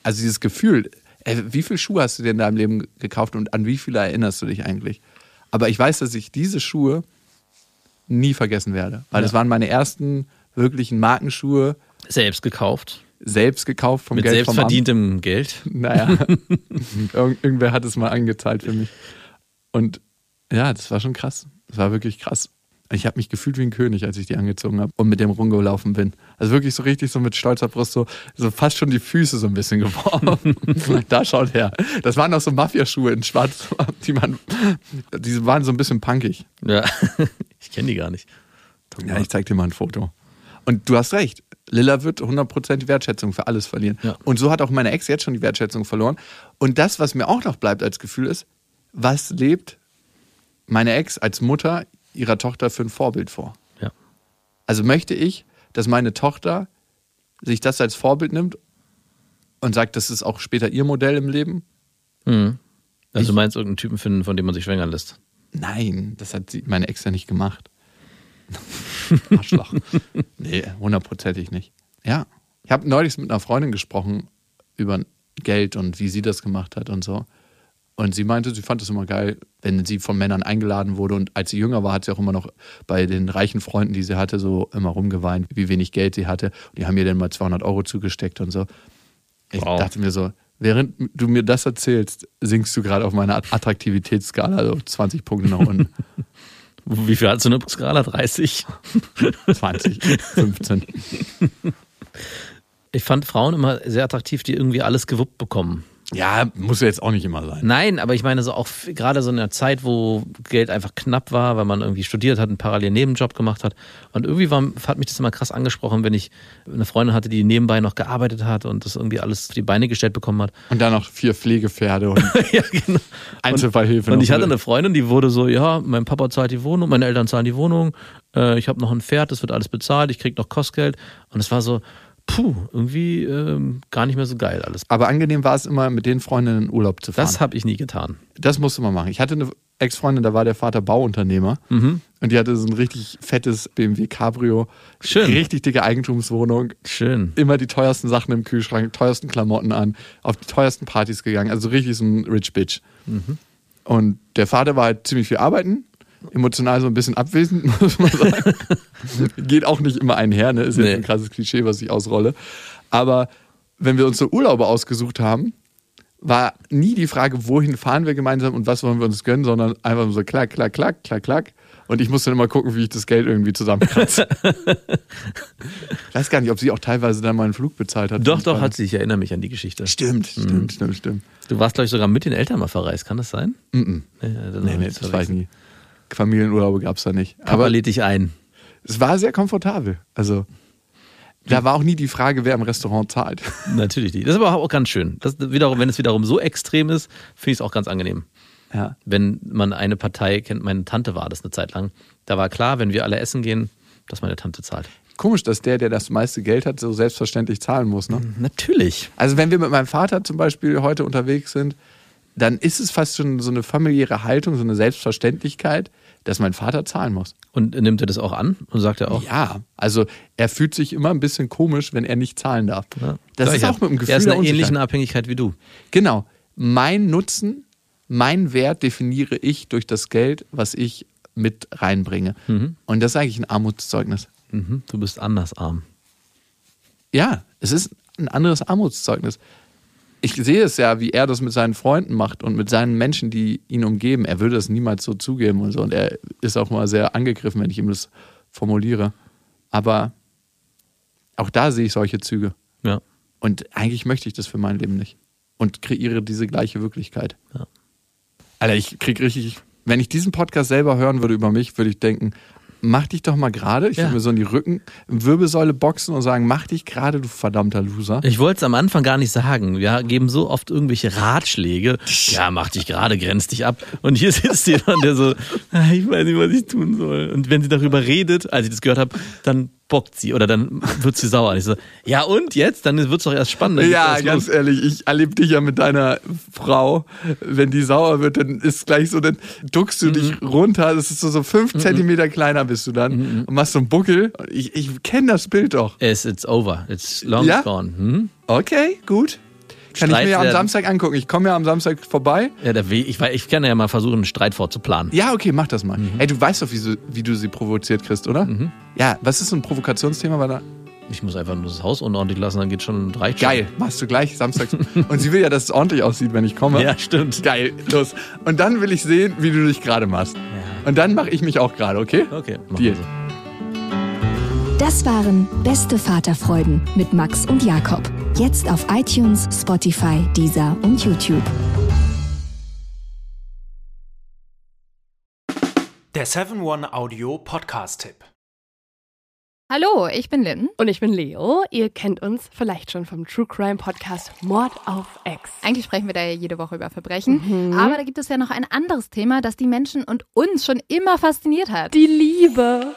also dieses Gefühl, ey, wie viele Schuhe hast du dir in deinem Leben gekauft und an wie viele erinnerst du dich eigentlich? Aber ich weiß, dass ich diese Schuhe nie vergessen werde, weil Ja. das waren meine ersten wirklichen Markenschuhe, Selbst gekauft. Selbst gekauft vom Mit Geld vom Amt. selbstverdientem Geld. Naja, Irgend- irgendwer hat es mal angezahlt für mich. Und ja, das war schon krass. Das war wirklich krass. Ich habe mich gefühlt wie ein König, als ich die angezogen habe und mit dem rumgelaufen bin. Also wirklich so richtig so mit stolzer Brust, so, so fast schon die Füße so ein bisschen geworfen. da schaut her. Das waren auch so Mafiaschuhe in schwarz, die, man, die waren so ein bisschen punkig. Ja, ich kenne die gar nicht. Ja, ich zeig dir mal ein Foto. Und du hast recht. Lilla wird 100% die Wertschätzung für alles verlieren. Ja. Und so hat auch meine Ex jetzt schon die Wertschätzung verloren. Und das, was mir auch noch bleibt als Gefühl ist, was lebt meine Ex als Mutter ihrer Tochter für ein Vorbild vor? Ja. Also möchte ich, dass meine Tochter sich das als Vorbild nimmt und sagt, das ist auch später ihr Modell im Leben? Mhm. Also Ich- du meinst irgendeinen Typen finden, von dem man sich schwängern lässt. Nein, das hat meine Ex ja nicht gemacht. Arschloch. nee, hundertprozentig nicht. Ja. Ich habe neulich mit einer Freundin gesprochen über Geld und wie sie das gemacht hat und so. Und sie meinte, sie fand es immer geil, wenn sie von Männern eingeladen wurde. Und als sie jünger war, hat sie auch immer noch bei den reichen Freunden, die sie hatte, so immer rumgeweint, wie wenig Geld sie hatte. Und die haben ihr dann mal 200 Euro zugesteckt und so. Ich Wow. dachte mir so, während du mir das erzählst, sinkst du gerade auf meiner Attraktivitätsskala also 20 Punkte nach unten. Wie viel hast du eine Skala? 30? 20, 15. Ich fand Frauen immer sehr attraktiv, die irgendwie alles gewuppt bekommen. Ja, muss ja jetzt auch nicht immer sein. Nein, aber ich meine so auch gerade so in der Zeit, wo Geld einfach knapp war, weil man irgendwie studiert hat, einen parallelen Nebenjob gemacht hat. Und irgendwie war, hat mich das immer krass angesprochen, wenn ich eine Freundin hatte, die nebenbei noch gearbeitet hat und das irgendwie alles auf die Beine gestellt bekommen hat. Und dann noch vier Pflegepferde und ja, genau. Einzelfallhilfe. Und noch ich hatte eine Freundin, die wurde so, ja, mein Papa zahlt die Wohnung, meine Eltern zahlen die Wohnung, äh, ich habe noch ein Pferd, das wird alles bezahlt, ich krieg noch Kostgeld. Und es war so, puh, irgendwie ähm, gar nicht mehr so geil alles. Aber angenehm war es immer, mit den Freundinnen in Urlaub zu fahren. Das habe ich nie getan. Das musste man machen. Ich hatte eine Ex-Freundin, da war der Vater Bauunternehmer. Und die hatte so ein richtig fettes BMW Cabrio. Schön. Richtig dicke Eigentumswohnung. Schön. Immer die teuersten Sachen im Kühlschrank, teuersten Klamotten an, auf die teuersten Partys gegangen. Also richtig so ein Rich Bitch. Und der Vater war halt ziemlich viel arbeiten. Emotional so ein bisschen abwesend, muss man sagen. Geht auch nicht immer einher, ne? Ist jetzt Nee. ein krasses Klischee, was ich ausrolle. Aber wenn wir uns so Urlaube ausgesucht haben, war nie die Frage, wohin fahren wir gemeinsam und was wollen wir uns gönnen, sondern einfach so klack, klack, klack, klack, klack. Und ich musste dann immer gucken, wie ich das Geld irgendwie zusammenkratze. ich weiß gar nicht, ob sie auch teilweise dann mal einen Flug bezahlt hat. Doch, doch, hat sie. Ich erinnere mich an die Geschichte. Stimmt, stimmt, stimmt, stimmt. Du warst, glaube ich, sogar mit den Eltern mal verreist, kann das sein? Mhm. Dann Nee, nee, das war ich nie. Familienurlaube gab es da nicht. Aber lädt dich ein. es war sehr komfortabel. Also, da war auch nie die Frage, wer im Restaurant zahlt. Natürlich nicht. Das ist aber auch ganz schön. Das wiederum, wenn es wiederum so extrem ist, finde ich es auch ganz angenehm. Ja. Wenn man eine Partei kennt, meine Tante war das eine Zeit lang. Da war klar, wenn wir alle essen gehen, dass meine Tante zahlt. Komisch, dass der, der das meiste Geld hat, so selbstverständlich zahlen muss. Ne? Natürlich. Also wenn wir mit meinem Vater zum Beispiel heute unterwegs sind, dann ist es fast schon so eine familiäre Haltung, so eine Selbstverständlichkeit, dass mein Vater zahlen muss. Und nimmt er das auch an und sagt er auch, Ja, also er fühlt sich immer ein bisschen komisch, wenn er nicht zahlen darf. ja, Das ist gleicher. auch mit dem Gefühl Er ist in der einer ähnlichen. Abhängigkeit wie du. Genau. Mein Nutzen, mein Wert definiere ich durch das Geld, was ich mit reinbringe. Und das ist eigentlich ein Armutszeugnis. Mhm. Du bist anders arm. Ja, es ist ein anderes Armutszeugnis. Ich sehe es ja, wie er das mit seinen Freunden macht und mit seinen Menschen, die ihn umgeben. Er würde das niemals so zugeben und so. Und er ist auch mal sehr angegriffen, wenn ich ihm das formuliere. Aber auch da sehe ich solche Züge. Ja. Und eigentlich möchte ich das für mein Leben nicht. Und kreiere diese gleiche Wirklichkeit. Ja. Alter, ich krieg richtig, wenn ich diesen Podcast selber hören würde über mich, würde ich denken, mach dich doch mal gerade. Ich Ja. würde mir so in die Rücken, Wirbelsäule boxen und sagen, mach dich gerade, du verdammter Loser. Ich wollte es am Anfang gar nicht sagen. Wir geben so oft irgendwelche Ratschläge. Ja, mach dich gerade, grenz dich ab. Und hier sitzt jemand, der so, "Ah, ich weiß nicht, was ich tun soll. Und wenn sie darüber redet, als ich das gehört habe, dann bockt sie oder dann wird sie sauer. Und ich so, ja und jetzt? Dann wird es doch erst spannend. Ja, ganz los. ehrlich, ich erlebe dich ja mit deiner Frau. Wenn die sauer wird, dann ist gleich so, dann duckst du dich runter. Das ist so, so fünf Zentimeter kleiner bist du dann und machst so einen Buckel. Ich, ich kenne das Bild doch. It's, it's over. It's long Ja? gone. Hm? Okay, gut. Kann ich Streit mir ja am. Samstag angucken. Ich komme ja am Samstag vorbei. Ja, der Weg, ich, ich kann ja mal versuchen, einen Streit vorzuplanen. Ja, okay, mach das mal. Mhm. Ey, du weißt doch, wie, sie, wie du sie provoziert kriegst, oder? Ja, was ist so ein Provokationsthema? Weil da, Ich muss einfach nur das Haus unordentlich lassen, dann geht schon reicht schon. geil, machst du gleich samstags. Und sie will ja, dass es ordentlich aussieht, wenn ich komme. Ja, stimmt. Geil, los. Und dann will ich sehen, wie du dich gerade machst. Ja. Und dann mache ich mich auch gerade, okay? Okay, machen Deal. wir so. Das waren Beste Vaterfreuden mit Max und Jakob. Jetzt auf iTunes, Spotify, Deezer und YouTube. Der 7-One-Audio-Podcast-Tipp. Hallo, ich bin Lynn. Und ich bin Leo. Ihr kennt uns vielleicht schon vom True Crime Podcast Mord auf Ex. Eigentlich sprechen wir da ja jede Woche über Verbrechen. Aber da gibt es ja noch ein anderes Thema, das die Menschen und uns schon immer fasziniert hat. Die Liebe.